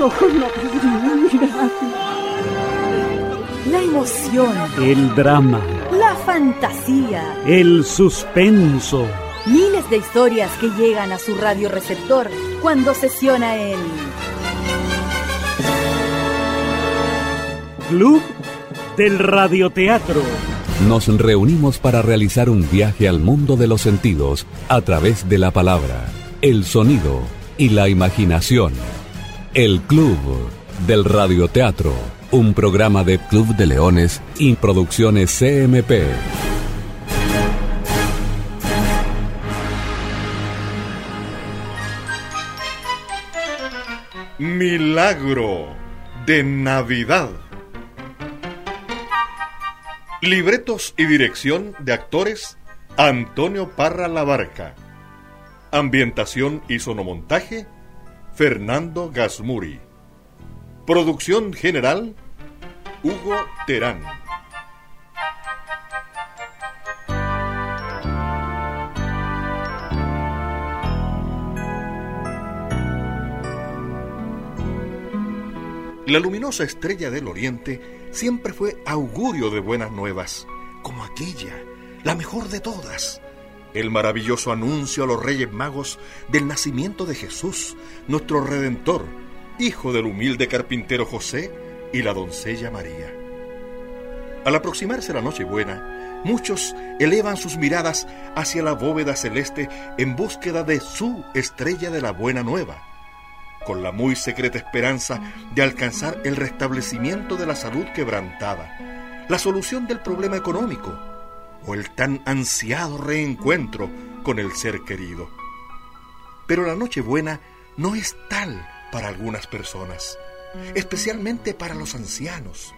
Ojos no. La emoción, El drama, la fantasía, el suspenso. miles de historias que llegan a su radioreceptor cuando sesiona el Club del Radioteatro. Nos reunimos para realizar un viaje al mundo de los sentidos a través de la palabra, el sonido y la imaginación. El Club del Radioteatro, un programa de Club de Leones y Producciones CMP. Milagro de Navidad. Libretos y dirección de actores Antonio Parra Labarca. Ambientación y sonomontaje Fernando Gasmuri. Producción general Hugo Terán. La luminosa estrella del oriente siempre fue augurio de buenas nuevas, como aquella, la mejor de todas. El maravilloso anuncio a los reyes magos del nacimiento de Jesús, nuestro Redentor, hijo del humilde carpintero José y la doncella María. Al aproximarse la Nochebuena, muchos elevan sus miradas hacia la bóveda celeste en búsqueda de su estrella de la buena nueva con la muy secreta esperanza de alcanzar el restablecimiento de la salud quebrantada, la solución del problema económico o el tan ansiado reencuentro con el ser querido. Pero la Nochebuena no es tal para algunas personas, especialmente para los ancianos,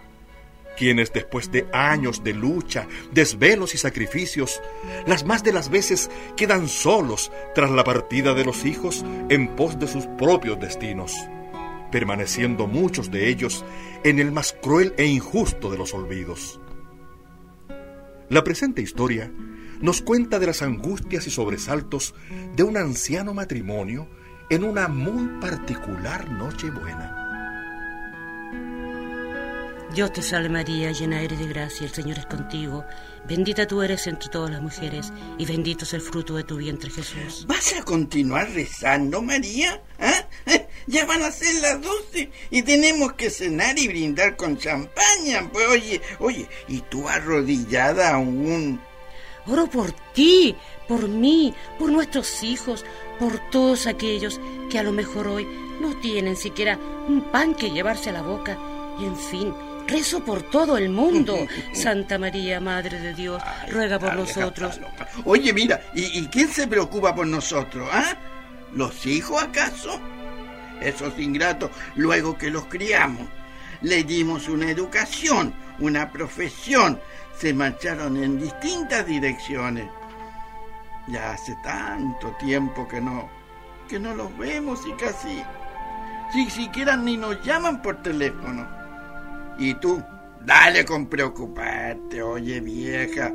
quienes después de años de lucha, desvelos y sacrificios, las más de las veces quedan solos tras la partida de los hijos en pos de sus propios destinos, permaneciendo muchos de ellos en el más cruel e injusto de los olvidos. La presente historia nos cuenta de las angustias y sobresaltos de un anciano matrimonio en una muy particular Nochebuena. Dios te salve María, llena eres de gracia, el Señor es contigo. Bendita tú eres entre todas las mujeres y bendito es el fruto de tu vientre Jesús. ¿Vas a continuar rezando, María? ¿Ah? Ya van a ser las doce y tenemos que cenar y brindar con champaña. Pues oye, oye, y tú arrodillada aún. Oro por ti, por mí, por nuestros hijos, por todos aquellos que a lo mejor hoy no tienen siquiera un pan que llevarse a la boca. Y en fin, rezo por todo el mundo. Santa María, Madre de Dios, ruega por Dale, nosotros. Oye, mira, ¿y, y quién se preocupa por nosotros? ¿Ah? ¿Los hijos acaso? Esos ingratos, luego que los criamos, le dimos una educación, una profesión, se marcharon en distintas direcciones. Ya hace tanto tiempo que no, que no los vemos y casi, si siquiera ni nos llaman por teléfono. Y tú, dale con preocuparte, oye vieja,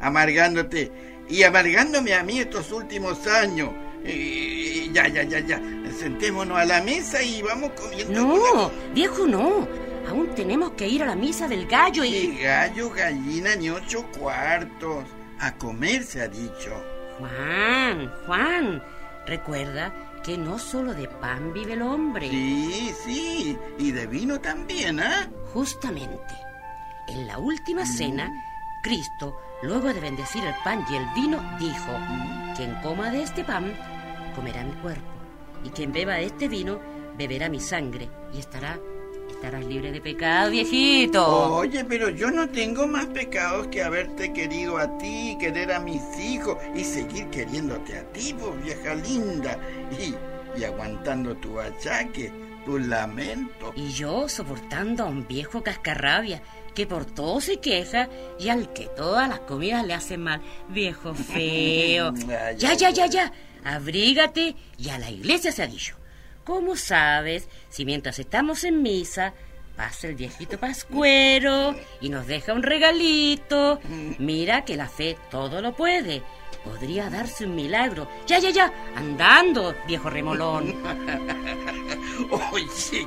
amargándote y amargándome a mí estos últimos años. Y ya, ya, ya, ya. Sentémonos a la mesa y vamos comiendo. No, viejo, no. Aún tenemos que ir a la misa del gallo y... gallo, gallina, ni ocho cuartos. A comer se ha dicho. Juan, Juan, recuerda que no solo de pan vive el hombre. Sí, sí. Y de vino también, ¿ah? Justamente, en la última cena, Cristo, luego de bendecir el pan y el vino, dijo, quien coma de este pan, comerá mi cuerpo, y quien beba este vino, beberá mi sangre, y estará, estarás libre de pecado, viejito. Oye, pero yo no tengo más pecados que haberte querido a ti, querer a mis hijos y seguir queriéndote a ti, pues vieja linda. Y, y aguantando tu achaque, tu lamento. Y yo soportando a un viejo cascarrabia que por todo se queja y al que todas las comidas le hacen mal. Viejo feo. Ay, Ya, ya, ya, ya. Abrígate y a la iglesia se ha dicho. ¿Cómo sabes si mientras estamos en misa pasa el viejito pascuero y nos deja un regalito? Mira que la fe todo lo puede. Podría darse un milagro. Ya, ya, ya. Andando, viejo remolón. Oye,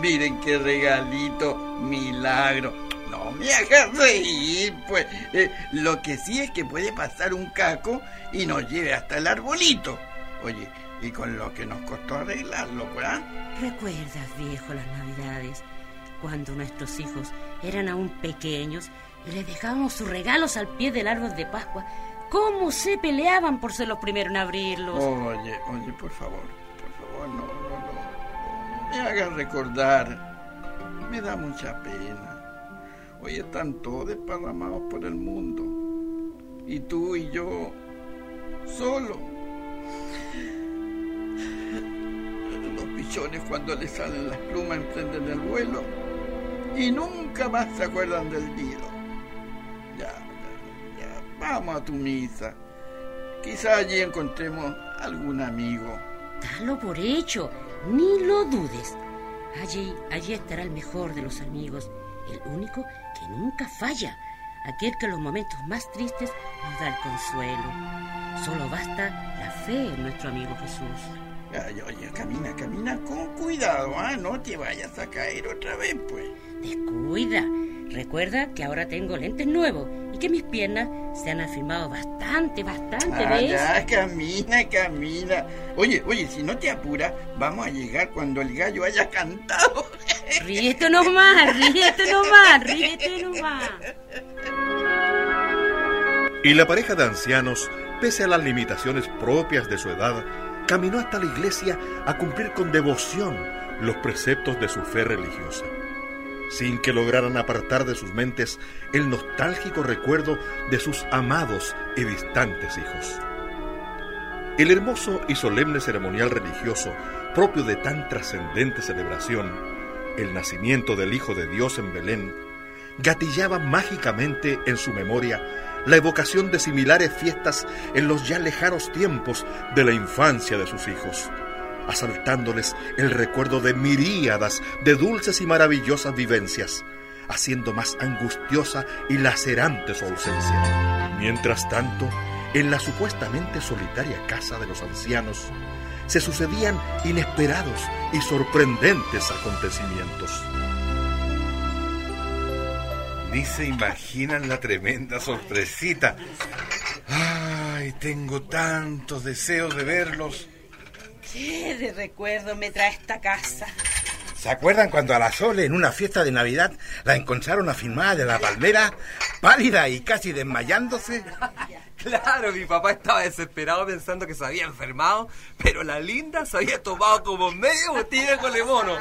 miren qué regalito, milagro. Me hagas reír, pues. Eh, lo que sí es que puede pasar un caco y nos lleve hasta el arbolito. Oye, y con lo que nos costó arreglarlo, pues. ¿ah? ¿Recuerdas, viejo, las navidades? Cuando nuestros hijos eran aún pequeños y les dejábamos sus regalos al pie del árbol de Pascua. ¿Cómo se peleaban por ser los primeros en abrirlos? Oye, oye, por favor, por favor, no, no, no, no me hagas recordar. Me da mucha pena. Hoy están todos desparramados por el mundo. Y tú y yo, solo. Los pichones cuando les salen las plumas emprenden el vuelo y nunca más se acuerdan del nido. Ya, ya, ya, vamos a tu misa. Quizá allí encontremos algún amigo. Dalo por hecho, ni lo dudes. Allí, allí estará el mejor de los amigos, el único que nunca falla, aquel que en los momentos más tristes nos da el consuelo. Solo basta la fe en nuestro amigo Jesús. Ay, oye, camina, camina con cuidado, ¿ah? No te vayas a caer otra vez, pues. Descuida. Recuerda que ahora tengo lentes nuevos y que mis piernas se han afirmado bastante, bastante, Ah, ¿ves? ya, camina, camina. Oye, oye, si no te apuras, vamos a llegar cuando el gallo haya cantado. Ríete nomás, ríete nomás, ríete nomás. Y la pareja de ancianos, pese a las limitaciones propias de su edad, caminó hasta la iglesia a cumplir con devoción los preceptos de su fe religiosa, sin que lograran apartar de sus mentes el nostálgico recuerdo de sus amados y distantes hijos. El hermoso y solemne ceremonial religioso propio de tan trascendente celebración, el nacimiento del Hijo de Dios en Belén, gatillaba mágicamente en su memoria la evocación de similares fiestas en los ya lejanos tiempos de la infancia de sus hijos, asaltándoles el recuerdo de miríadas de dulces y maravillosas vivencias, haciendo más angustiosa y lacerante su ausencia. Mientras tanto, en la supuestamente solitaria casa de los ancianos, se sucedían inesperados y sorprendentes acontecimientos. Ni se imaginan la tremenda sorpresita. Ay, tengo tantos deseos de verlos. ¿Qué de recuerdo me trae esta casa? ¿Se acuerdan cuando a la Sole en una fiesta de Navidad la encontraron afirmada de la palmera, pálida y casi desmayándose? Claro, mi papá estaba desesperado pensando que se había enfermado, pero la linda se había tomado como medio botella con mono.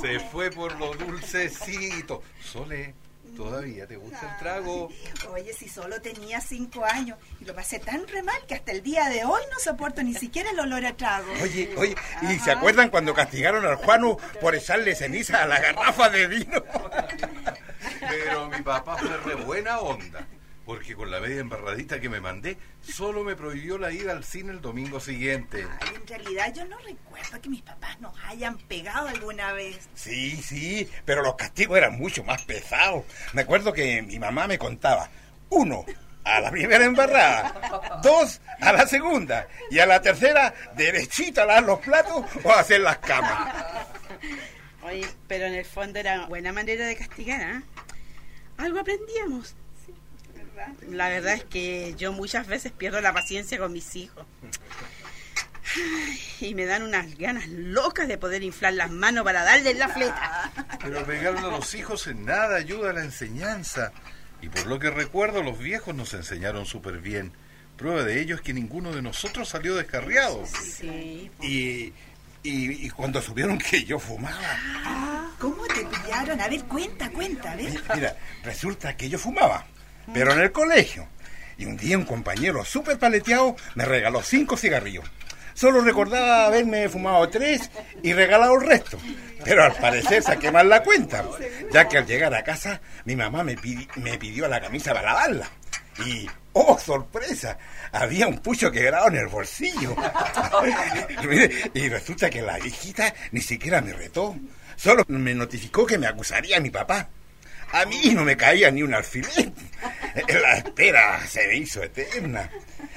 Se fue por lo dulcecito. Sole, ¿todavía te gusta el trago? Oye, si solo tenía cinco años y lo pasé tan re mal que hasta el día de hoy no soporto ni siquiera el olor a trago. Oye, oye, ¿y se acuerdan cuando castigaron al Juano por echarle ceniza a la garrafa de vino? Pero mi papá fue re buena onda. Porque con la media embarradita que me mandé, solo me prohibió la ida al cine el domingo siguiente. Ay, en realidad yo no recuerdo que mis papás nos hayan pegado alguna vez. Sí, sí, pero los castigos eran mucho más pesados. Me acuerdo que mi mamá me contaba, uno, a la primera embarrada, dos, a la segunda, y a la tercera, derechito a lavar los platos o a hacer las camas. Oye, pero en el fondo era buena manera de castigar, ¿ah? Algo aprendíamos. La verdad es que yo muchas veces pierdo la paciencia con mis hijos. Ay, Y me dan unas ganas locas de poder inflar las manos para darles la fleta. Pero pegarle a los hijos en nada ayuda a la enseñanza. Y por lo que recuerdo, los viejos nos enseñaron súper bien. Prueba de ello es que ninguno de nosotros salió descarriado. Sí. Y, y, y cuando supieron que yo fumaba, ¿Cómo te pillaron? A ver, cuenta, cuenta, a ver. mira, resulta que yo fumaba, pero en el colegio. Y un día un compañero súper paleteado me regaló cinco cigarrillos. Solo recordaba haberme fumado tres y regalado el resto. Pero al parecer saqué mal la cuenta, ya que al llegar a casa mi mamá me, me pidió la camisa para lavarla. Y, oh, sorpresa, había un pucho quebrado en el bolsillo. Y resulta que la viejita ni siquiera me retó. Solo me notificó que me acusaría a mi papá. A mí no me caía ni un alfiler. La espera se me hizo eterna.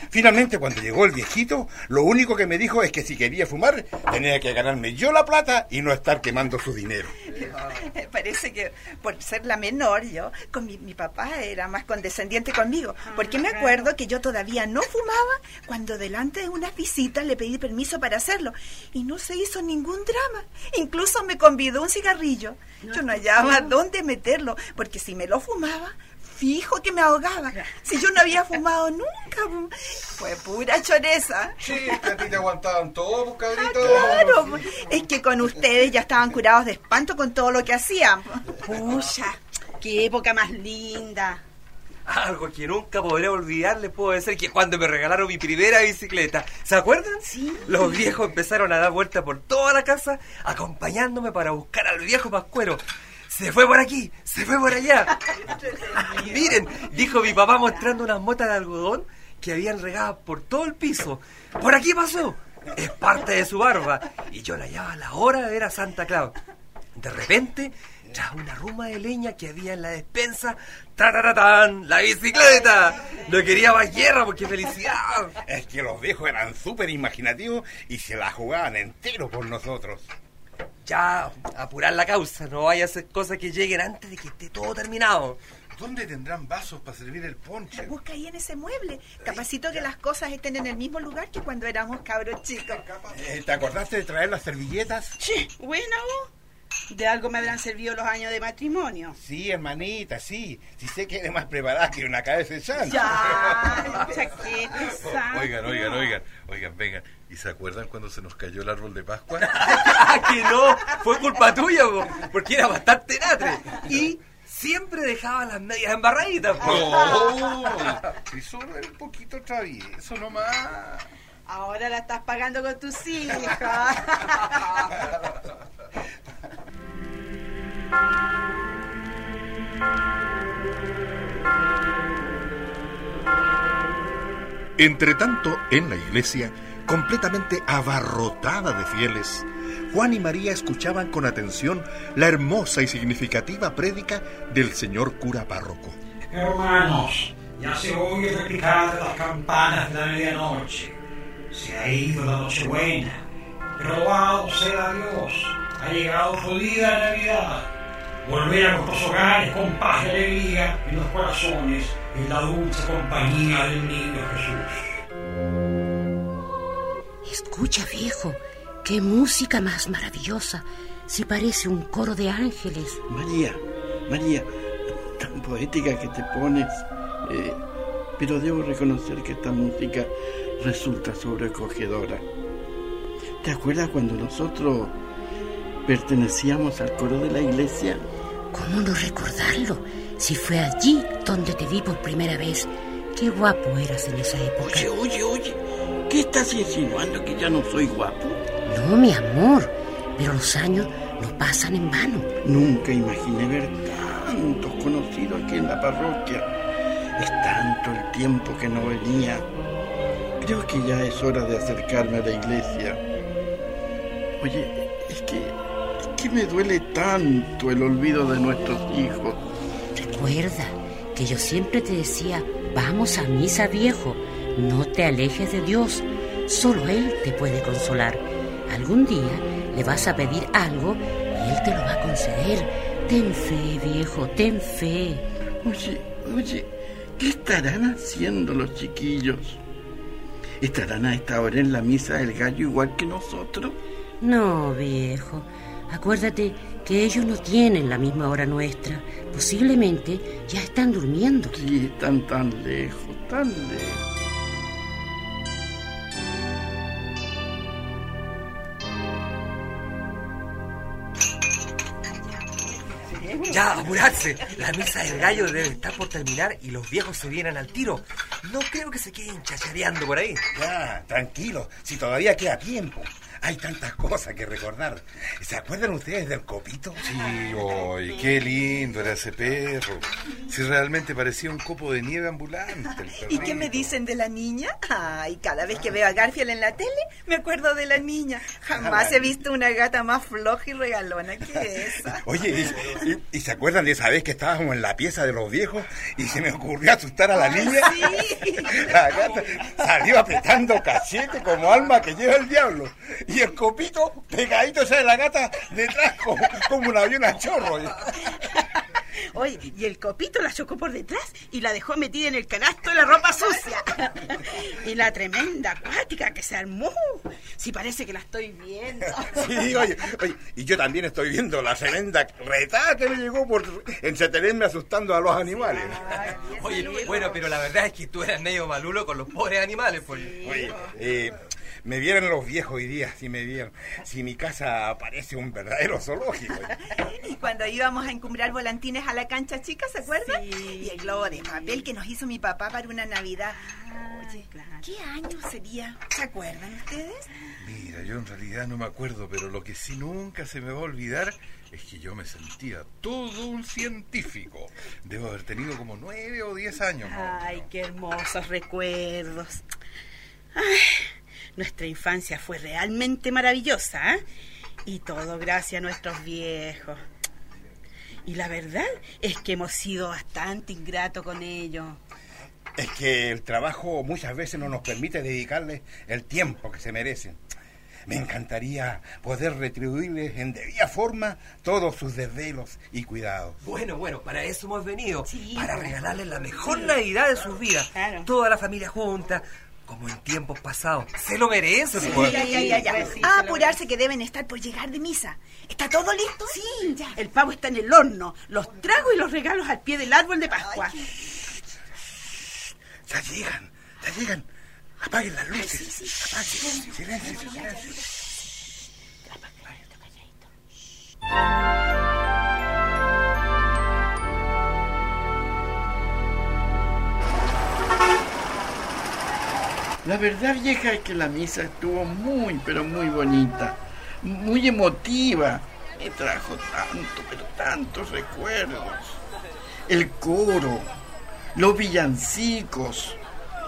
Finalmente, cuando llegó el viejito, lo único que me dijo es que si quería fumar, tenía que ganarme yo la plata y no estar quemando su dinero. Parece que por ser la menor, yo, con mi, mi papá era más condescendiente conmigo. Porque me acuerdo que yo todavía no fumaba cuando delante de unas visitas le pedí permiso para hacerlo. Y no se hizo ningún drama. Incluso me convidó un cigarrillo. Yo no hallaba dónde meterlo, porque si me lo fumaba, fijo que me ahogaba. Si yo no había fumado nunca, fue pura choreza. Sí, es que a ti te aguantaban todo, pues, cabrito. Claro, es que con ustedes ya estaban curados de espanto con todo lo que hacían. Pucha, qué época más linda. Algo que nunca podré olvidar, les puedo decir que cuando me regalaron mi primera bicicleta. ¿Se acuerdan? Sí. Los viejos empezaron a dar vuelta por toda la casa acompañándome para buscar al viejo Pascuero. Se fue por aquí, se fue por allá. Miren, dijo mi papá mostrando unas motas de algodón que habían regado por todo el piso. Por aquí pasó. Es parte de su barba. Y yo la hallaba a la hora de ver a Santa Claus. De repente, tras una ruma de leña que había en la despensa, ¡tararatán! ¡La bicicleta! No quería más guerra porque felicidad. Es que los viejos eran súper imaginativos y se la jugaban entero por nosotros. Ya, apurar la causa, no vaya a hacer cosas que lleguen antes de que esté todo terminado. ¿Dónde tendrán vasos para servir el ponche? Busca ahí en ese mueble. Capacito que las cosas estén en el mismo lugar que cuando éramos cabros chicos. Eh, ¿Te acordaste de traer las servilletas? Buena vos. De algo me habrán servido los años de matrimonio. Sí, hermanita, sí. Sí sé que eres más preparada que una cabeza de chancho. Ya, chaqueta, Oigan, oigan, oigan, oigan, vengan. ¿Y se acuerdan cuando se nos cayó el árbol de Pascua? que no, fue culpa tuya, po, porque era bastante natre. Y siempre dejaba las medias embarraditas. No, si solo era un poquito travieso nomás. Ahora la estás pagando con tus hijos. Entretanto, en la iglesia, completamente abarrotada de fieles, Juan y María escuchaban con atención la hermosa y significativa prédica del señor cura párroco. Hermanos, ya se oye repicar las campanas de la medianoche. Se ha ido la Nochebuena. Pero alabado sea Dios. Ha llegado su día de Navidad. Volver a nuestros hogares con paz y alegría en los corazones en la dulce compañía del niño Jesús. Escucha, viejo, qué música más maravillosa. Si parece un coro de ángeles. María, María, tan poética que te pones. eh, pero debo reconocer que esta música resulta sobrecogedora. ¿Te acuerdas cuando nosotros pertenecíamos al coro de la iglesia? ¿Cómo no recordarlo? Si fue allí donde te vi por primera vez. Qué guapo eras en esa época. Oye, oye, oye, ¿qué estás insinuando que ya no soy guapo? No, mi amor, pero los años no pasan en vano. Nunca imaginé ver tantos conocidos aquí en la parroquia. Es tanto el tiempo que no venía. Creo que ya es hora de acercarme a la iglesia. Oye, es que, que me duele tanto el olvido de nuestros hijos. Recuerda que yo siempre te decía, vamos a misa viejo, no te alejes de Dios, solo Él te puede consolar. Algún día le vas a pedir algo y Él te lo va a conceder. Ten fe, viejo, ten fe. Oye, oye, ¿qué estarán haciendo los chiquillos? ¿Estarán a esta hora en la misa del gallo igual que nosotros? No, viejo. Acuérdate que ellos no tienen la misma hora nuestra. Posiblemente ya están durmiendo. Sí, están tan lejos, tan lejos. Ya, apurarse. La misa del gallo debe estar por terminar y los viejos se vienen al tiro. No creo que se queden chachareando por ahí. Ya, tranquilo, si todavía queda tiempo. Hay tantas cosas que recordar. ¿Se acuerdan ustedes del copito? Sí, qué lindo era ese perro. Si realmente parecía un copo de nieve ambulante. ¿Y qué me dicen de la niña? Ay, cada vez que veo a Garfield en la tele, me acuerdo de la niña. Jamás he visto una gata más floja y regalona que esa. Oye, ¿y, y, y se acuerdan de esa vez que estábamos en la pieza de los viejos y se me ocurrió asustar a la niña? Sí. La gata salió apretando cachete como alma que lleva el diablo. Y el copito pegadito esa de la gata detrás como, como un avión a chorro. Oye, y el copito la chocó por detrás y la dejó metida en el canasto de la ropa sucia. y la tremenda acuática que se armó. Si parece que la estoy viendo. Sí, oye, oye, y yo también estoy viendo la tremenda retada que me llegó por entretenerme asustando a los animales. Oye, bueno, pero la verdad es que tú eras medio malulo con los pobres animales, pues. Oye, eh, me vieron los viejos hoy día, si me vieron. Si mi casa parece un verdadero zoológico. Y cuando íbamos a encumbrar volantines a la cancha chica, ¿se acuerdan? Y el globo de papel que nos hizo mi papá para una Navidad. Oye, ¿qué año sería? ¿Se acuerdan ustedes? Mira, yo en realidad no me acuerdo, pero lo que sí nunca se me va a olvidar es que yo me sentía todo un científico. Debo haber tenido como nueve o diez años. ¿no? Ay, qué hermosos recuerdos. Ay, nuestra infancia fue realmente maravillosa, ¿eh? Y todo gracias a nuestros viejos. Y la verdad es que hemos sido bastante ingratos con ellos. Es que el trabajo muchas veces no nos permite dedicarles el tiempo que se merecen. Me encantaría poder retribuirles en debida forma todos sus desvelos y cuidados. Bueno, bueno, para eso hemos venido. Para regalarles la mejor Navidad de sus vidas. Toda la familia junta, como en tiempos pasados. Se lo merecen, pues. ya, ya, ya, ya. A apurarse que deben estar por llegar de misa. ¿Está todo listo? Sí, ya. El pavo está en el horno, los tragos y los regalos al pie del árbol de Pascua. Ya llegan, ya llegan. Apaguen las luces. Apaguen. Silencio, silencio. La verdad, vieja, es que la misa estuvo muy, pero muy bonita. Muy emotiva. Me trajo tanto, pero tantos recuerdos. El coro, los villancicos,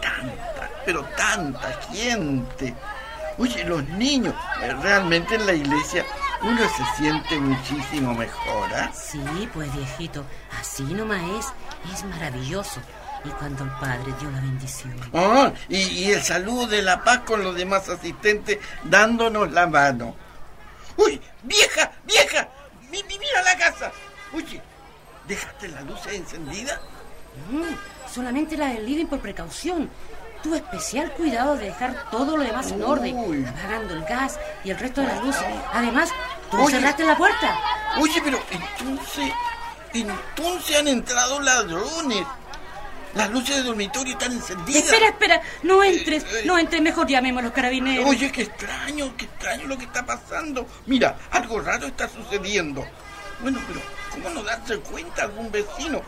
tanta, pero tanta gente. Oye, los niños, realmente en la iglesia uno se siente muchísimo mejor, ¿ah? Sí, pues viejito, así nomás es, es maravilloso. Y cuando el padre dio la bendición. Ah, y, y el saludo de la paz con los demás asistentes dándonos la mano. ¡Uy! ¡Vieja! ¡Vieja! Mi- mi- ¡Mira la casa! Oye, ¿dejaste la luz encendida? Mm, solamente la del living por precaución. Tuve especial cuidado de dejar todo lo demás en orden, apagando el gas y el resto de las luces. Además, tú Oye. cerraste la puerta. Oye, pero entonces... Entonces han entrado ladrones. Las luces del dormitorio están encendidas. Espera, espera, no entres, no entres, mejor llamemos a los carabineros. Oye, qué extraño, qué extraño lo que está pasando. Mira, algo raro está sucediendo. Bueno, pero ¿cómo no darse cuenta algún vecino?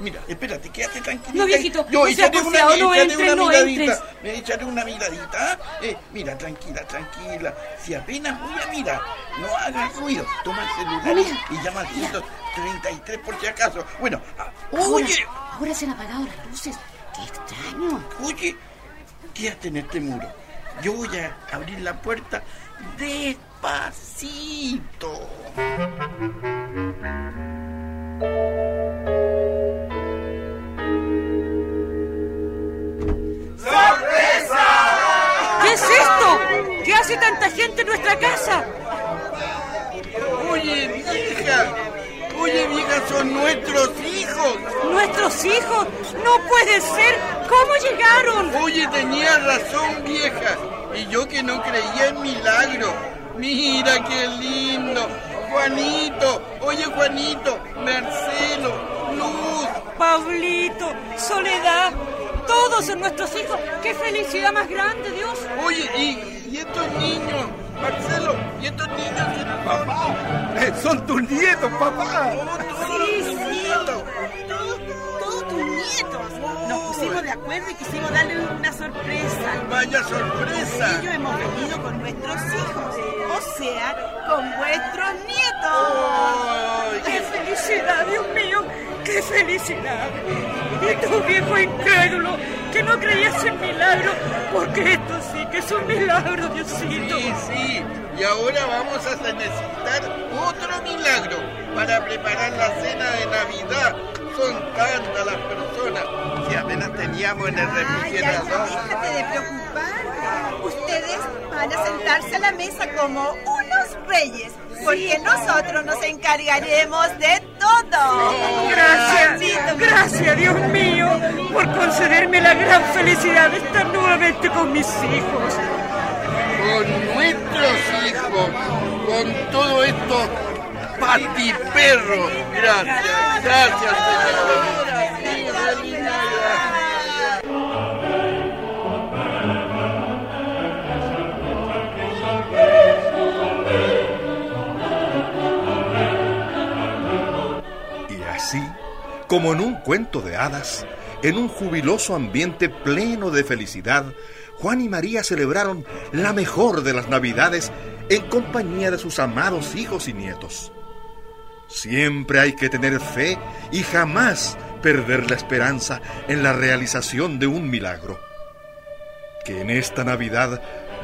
Mira, espérate, quédate tranquilo. No, viejito, Yo no sea echaré una, no entres, no miradita. entres. Me echaré una miradita. ¿ah? Eh, mira, tranquila, tranquila. Si apenas voy a mirar, no hagas ruido. Toma el celular y llama al 133 por si acaso. Bueno, ah, Ahora, oye, ahora se han apagado las luces. Qué extraño. Oye, quédate en este muro. Yo voy a abrir la puerta despacito. Es esto? ¿Qué hace tanta gente en nuestra casa? Oye, vieja. Oye, vieja, son nuestros hijos. ¿Nuestros hijos? No puede ser. ¿Cómo llegaron? Oye, tenía razón, vieja. Y yo que no creía en milagro. Mira qué lindo. Juanito. Oye, Juanito. Marcelo. Luz. Pablito, Soledad, todos son nuestros hijos. ¡Qué felicidad más grande, Dios! Oye, y, y estos niños. Marcelo, y estos niños. Papá, eh, son tus nietos, papá. Sí, sí. Todos tus nietos. Nos pusimos de acuerdo y quisimos darle una sorpresa. ¡Vaya sorpresa! Ellos hemos venido con nuestros hijos, o sea, con vuestros nietos. ¡Qué felicidad, Dios mío! ¡Qué felicidad! Y tú, viejo incrédulo, que no creías en milagros, porque esto sí que es un milagro, Diosito. Sí, sí. Y ahora vamos a necesitar otro milagro para preparar la cena de Navidad. Son tantas las personas. Si apenas teníamos en el refrigerador. Déjate de preocupar. Ustedes van a sentarse a la mesa como unos reyes, porque nosotros nos encargaremos de todo. Gracias, gracias, Dios mío, por concederme la gran felicidad de estar nuevamente con mis hijos. Con nuestros hijos, con todo esto patiperro. Gracias, gracias, señor. Como en un cuento de hadas, en un jubiloso ambiente pleno de felicidad, Juan y María celebraron la mejor de las Navidades en compañía de sus amados hijos y nietos. Siempre hay que tener fe y jamás perder la esperanza en la realización de un milagro. Que en esta Navidad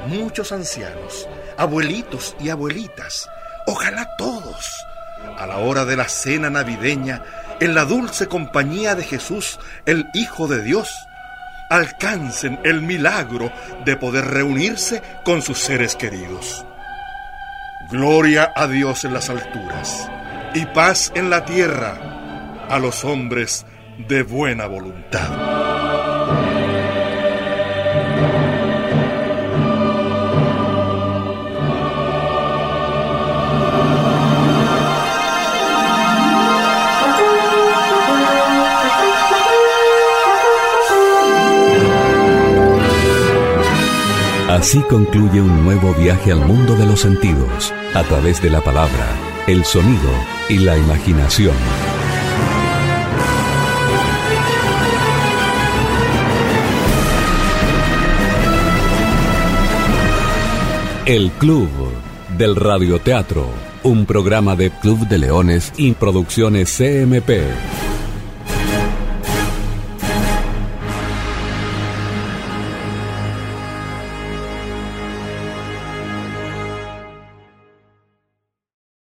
muchos ancianos, abuelitos y abuelitas, ojalá todos, a la hora de la cena navideña, en la dulce compañía de Jesús, el Hijo de Dios, alcancen el milagro de poder reunirse con sus seres queridos. Gloria a Dios en las alturas y paz en la tierra a los hombres de buena voluntad. Así concluye un nuevo viaje al mundo de los sentidos, a través de la palabra, el sonido y la imaginación. El Club del Radioteatro, un programa de Club de Leones y Producciones CMP.